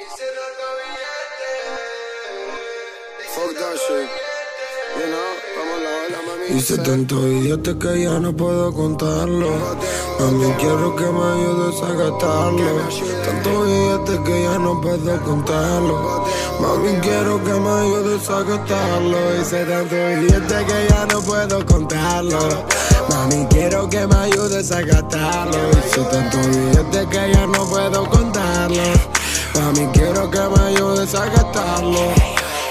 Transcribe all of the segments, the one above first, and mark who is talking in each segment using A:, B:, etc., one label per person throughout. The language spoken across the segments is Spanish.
A: Fuck that shit. You know, como la ola, mami.
B: Hice tanto billete que ya no puedo contarlo. Mami, quiero que me ayudes a gastarlo. Tanto billete que ya no puedo contarlo. Mami, quiero que me ayudes a gastarlo. Hice tanto billete que ya no puedo contarlo. Mami, quiero que me ayudes a gastarlo. Hice tanto billete que ya no puedo contarlo. Mami, gastarlo.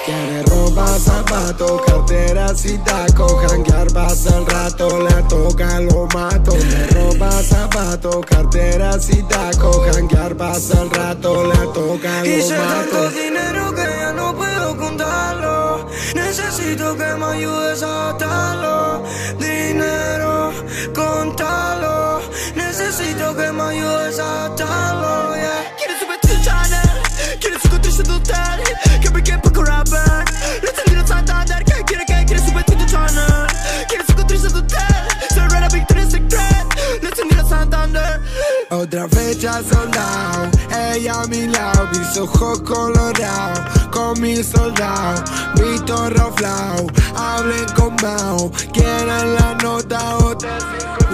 B: Quiere ropa, zapatos, carteras y tacos Janguear pasa el rato, le toca, lo mato Quiere ropa, zapatos, carteras y tacos Janguear pasa el rato, le toca,
C: Hice
B: lo
C: tanto
B: mato
C: dinero que ya no puedo contarlo. Necesito que me ayudes a atarlo. Dinero, contalo. Necesito que me ayudes a atarlo.
B: Otra fecha soldado, ella a mi lado, mis ojos colorados, con mis soldados, visto raflao, hablen con Mao, quieran la nota o te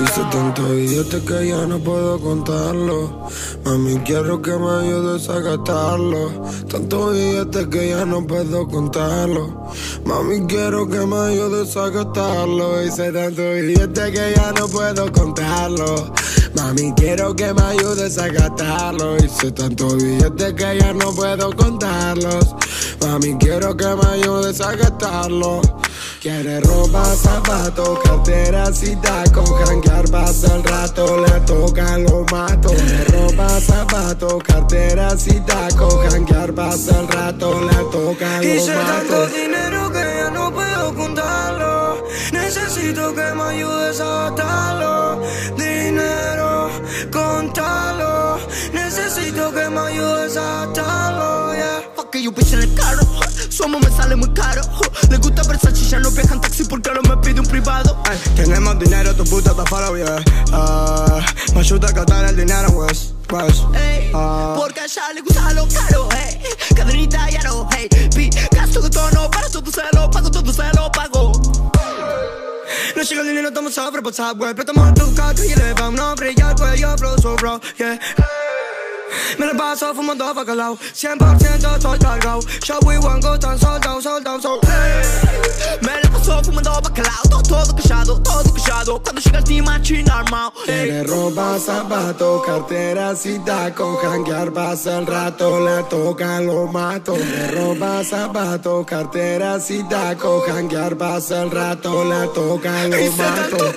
B: Hice tanto billete que ya no puedo contarlo. Mami, quiero que me ayudes a gastarlo. Tanto billete que ya no puedo contarlo. Mami, quiero que me ayudes a gastarlo. Hice tanto billete que ya no puedo contarlo. Mami, quiero que me ayudes a gastarlo. Hice tanto billete que ya no puedo contarlos. Mami, quiero que me ayudes a gastarlo. Quiere ropa, zapatos, carteras y tacos Janguear pasa el rato, le toca, lo mato Quiere ropa, zapatos, carteras y tacos Janguear pasa el rato, le toca,
C: Hice
B: lo
C: tanto
B: mato
C: dinero que ya no puedo contarlo. Necesito que me ayudes a atarlo. Dinero, contalo. Necesito que me ayudes a atarlo. Yeah.
D: Fuck you bitch en el carro Su amor me sale muy caro Le gusta Versace, ya no viaja en taxi porque ahora me pide un privado
A: Ay, tenemos dinero, tu puta te follow, yeah. Ah, me ayuda a gastar el dinero, pues. Pues. Ah.
D: porque a ella le gusta lo caro, hey Cadenita y aro, hey Pi, gasto de tono, para todo se lo pago, todo se lo pago
C: No llega el dinero, estamos sobrepasados, güey. Prestamos tu carro y elevamos un brillar, cuello, flow, bro, yeah. Me la paso fumando bacalao 100% estoy cargado. Yo we one go tan soldado, soldado, soldado
D: Me la paso fumando bacalao Todo, todo callado, todo callado. Cuando llega el team machine armado ey.
B: Quiere ropa, zapatos, carteras y tacos Janguear pasa el rato, le toca, lo mato. Quiere ropa, zapatos, carteras y tacos Janguear pasa el rato, le toca, lo mato